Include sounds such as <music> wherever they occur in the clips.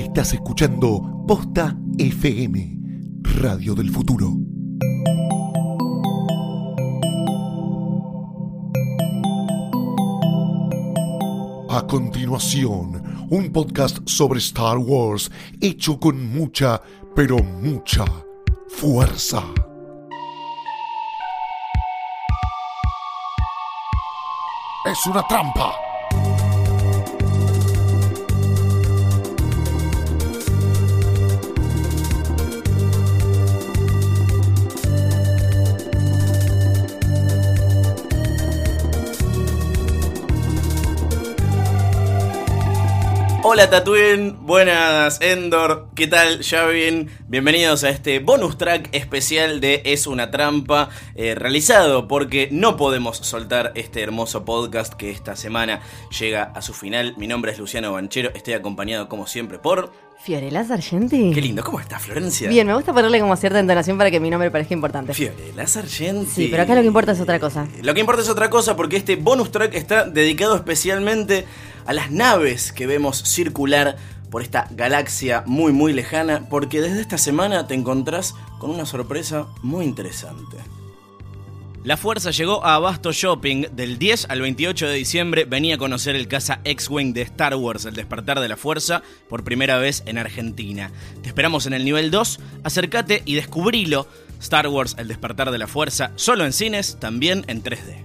Estás escuchando Posta FM, Radio del Futuro. A continuación, un podcast sobre Star Wars hecho con mucha, pero mucha fuerza. Es una trampa. Hola Tatooine, buenas Endor, ¿qué tal Javin? Bienvenidos a este bonus track especial de Es una trampa, eh, realizado porque no podemos soltar este hermoso podcast que esta semana llega a su final. Mi nombre es Luciano Banchero, estoy acompañado como siempre por... Fiorella Sargenti. Qué lindo, ¿cómo estás Florencia? Bien, me gusta ponerle como cierta entonación para que mi nombre parezca importante. Fiorella Sargenti. Sí, pero acá lo que importa es otra cosa. Lo que importa es otra cosa porque este bonus track está dedicado especialmente a las naves que vemos circular por esta galaxia muy muy lejana, porque desde esta semana te encontrás con una sorpresa muy interesante. La fuerza llegó a Abasto Shopping. Del 10 al 28 de diciembre venía a conocer el casa X-Wing de Star Wars, El despertar de la fuerza, por primera vez en Argentina. Te esperamos en el nivel 2, acércate y descubrilo. Star Wars, El despertar de la fuerza, solo en cines, también en 3D.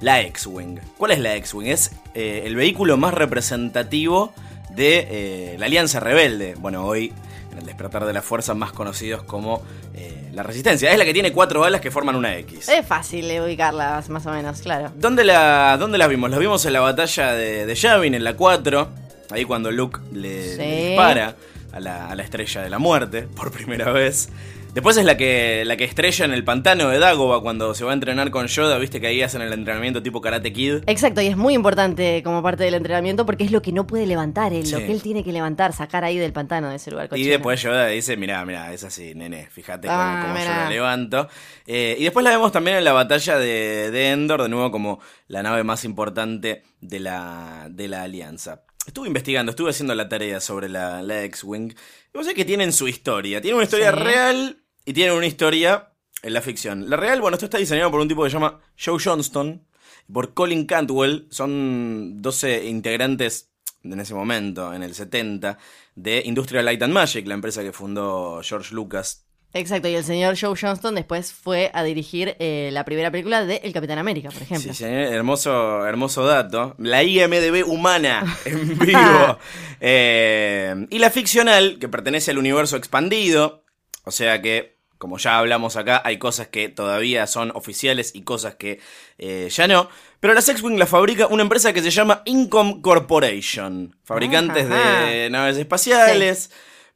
La X-Wing. ¿Cuál es la X-Wing? Es eh, el vehículo más representativo de eh, la Alianza Rebelde. Bueno, hoy el despertar de la fuerza más conocidos como eh, la Resistencia. Es la que tiene cuatro alas que forman una X. Es fácil ubicarlas, más o menos, claro. ¿Dónde, la, dónde las vimos? Las vimos en la batalla de, de Yavin, en la 4. Ahí cuando Luke le, Sí. le dispara a la, a la estrella de la muerte por primera vez. Después es la que, la que estrella en el pantano de Dagobah cuando se va a entrenar con Yoda. Viste que ahí hacen el entrenamiento tipo Karate Kid. Exacto, y es muy importante como parte del entrenamiento porque es lo que no puede levantar, él, lo que él tiene que levantar, sacar ahí del pantano de ese lugar Y cochino. después Yoda dice, mirá, mirá, es así, nene, fíjate cómo, Ah, cómo yo la levanto. Eh, y después la vemos también en la batalla de, de Endor, de nuevo como la nave más importante de la, de la alianza. Estuve investigando, estuve haciendo la tarea sobre la, la X-Wing. Y vos sabés que tienen su historia. Tienen una historia Sí. real y tienen una historia en la ficción. La real, bueno, esto está diseñado por un tipo que se llama Joe Johnston, y por Colin Cantwell. Son 12 integrantes en ese momento, en el 70, de Industrial Light and Magic, la empresa que fundó George Lucas. Exacto, y el señor Joe Johnston después fue a dirigir eh, la primera película de El Capitán América, por ejemplo. Sí, señor, hermoso, hermoso dato. La IMDB humana <laughs> en vivo. Eh, y la ficcional, que pertenece al universo expandido. O sea que, como ya hablamos acá, hay cosas que todavía son oficiales y cosas que eh, ya no. Pero la X-Wing la fabrica una empresa que se llama Income Corporation. Fabricantes Ajá. de naves espaciales.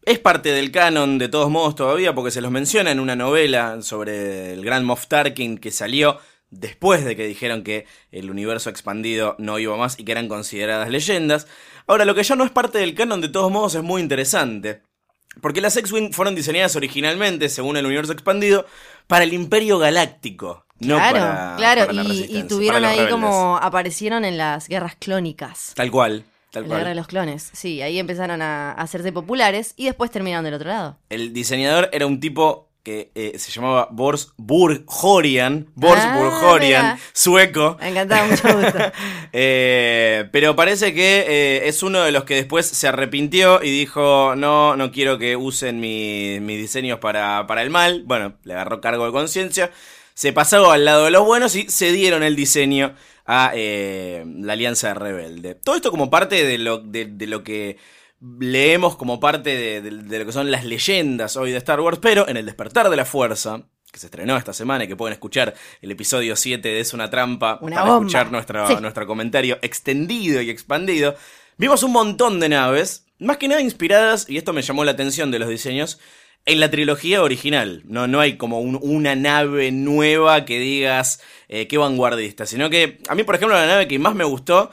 Es parte del canon de todos modos todavía porque se los menciona en una novela sobre el gran Moff Tarkin que salió después de que dijeron que el universo expandido no iba más y que eran consideradas leyendas. Ahora, lo que ya no es parte del canon de todos modos es muy interesante. Porque las X-Wing fueron diseñadas originalmente, según el universo expandido, para el Imperio Galáctico. No claro, para, claro, para la y- y, tuvieron ahí rebeldes. como aparecieron en las guerras clónicas. Tal cual, tal En la guerra de cual. los clones, sí, ahí empezaron a hacerse populares y después terminaron del otro lado. El diseñador era un tipo que eh, se llamaba Bors Burghorian, Bors Ah, mira. sueco. Me encantaba, mucho gusto. <laughs> Eh, pero parece que eh, es uno de los que después se arrepintió y dijo, no, no quiero que usen mi- mis diseños para, para el mal. Bueno, le agarró cargo de conciencia, se pasó al lado de los buenos y se dieron el diseño a eh, la Alianza Rebelde. Todo esto como parte de lo, de, de lo que leemos como parte de, de- de lo que son las leyendas hoy de Star Wars, pero en el despertar de la fuerza, que se estrenó esta semana y que pueden escuchar el episodio 7 de Es una trampa Una para bomba. escuchar nuestra, Sí. nuestro comentario extendido y expandido. Vimos un montón de naves, más que nada inspiradas, y esto me llamó la atención de los diseños, en la trilogía original. No, no hay como un- una nave nueva que digas eh, qué vanguardista, sino que a mí, por ejemplo, la nave que más me gustó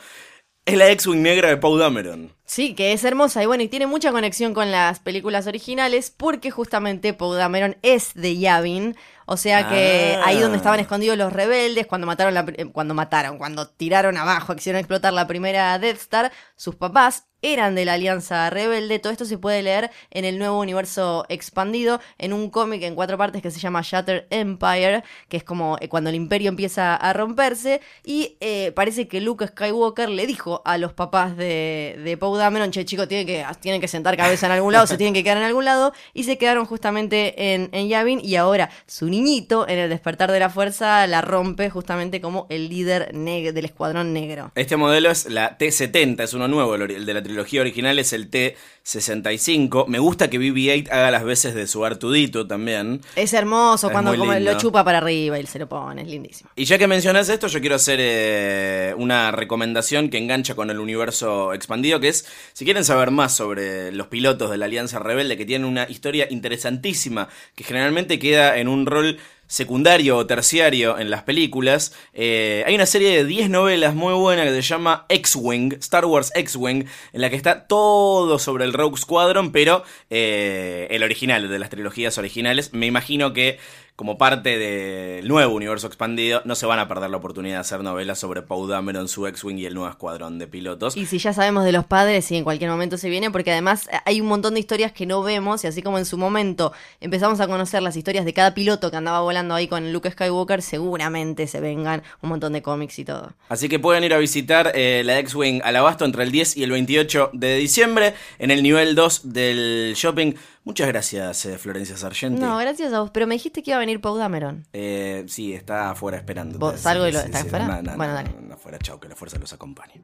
es la X-Wing negra de Poe Dameron. Sí, que es hermosa y bueno, y tiene mucha conexión con las películas originales porque justamente Poe Dameron es de Yavin, o sea que Ah. ahí donde estaban escondidos los rebeldes cuando mataron la, cuando mataron, cuando tiraron abajo, quisieron explotar la primera Death Star, sus papás eran de la Alianza Rebelde. Todo esto se puede leer en el nuevo universo expandido, en un cómic en cuatro partes que se llama Shattered Empire, que es como eh, cuando el imperio empieza a romperse. Y eh, parece que Luke Skywalker le dijo a los papás de, de Poe Dameron, che chicos, tienen que, tienen que sentar cabeza en algún lado, se tienen que quedar en algún lado. Y se quedaron justamente en, en Yavin. Y ahora su niñito, en el despertar de la fuerza, la rompe justamente como el líder del escuadrón negro. Este modelo es la T70, es uno nuevo, el de la trilogía original es el T65. Me gusta que BB-8 haga las veces de su Artudito también. Es hermoso Es cuando como lo chupa para arriba y se lo pone, es lindísimo. Y ya que mencionas esto, yo quiero hacer eh, una recomendación que engancha con el universo expandido, que es, si quieren saber más sobre los pilotos de la Alianza Rebelde, que tienen una historia interesantísima, que generalmente queda en un rol secundario o terciario en las películas, eh, hay una serie de 10 novelas muy buena que se llama X-Wing, Star Wars X-Wing, en la que está todo sobre el Rogue Squadron, pero eh, el original, de las trilogías originales. Me imagino que como parte del nuevo universo expandido, no se van a perder la oportunidad de hacer novelas sobre Poe Dameron, su X-Wing y el nuevo escuadrón de pilotos. Y si ya sabemos de los padres, sí, en cualquier momento se viene, porque además hay un montón de historias que no vemos, y así como en su momento empezamos a conocer las historias de cada piloto que andaba volando ahí con Luke Skywalker, seguramente se vengan un montón de cómics y todo. Así que pueden ir a visitar eh, la X-Wing al abasto entre el 10 y el 28 de diciembre en el nivel 2 del shopping. Muchas gracias, eh, Florencia Sargenti. No, gracias a vos, pero me dijiste que iba a venir Poe Dameron. Eh, sí, está afuera esperando. ¿Vos salgo y lo- está afuera? Bueno, dale. afuera, chao, que la fuerza los acompañe.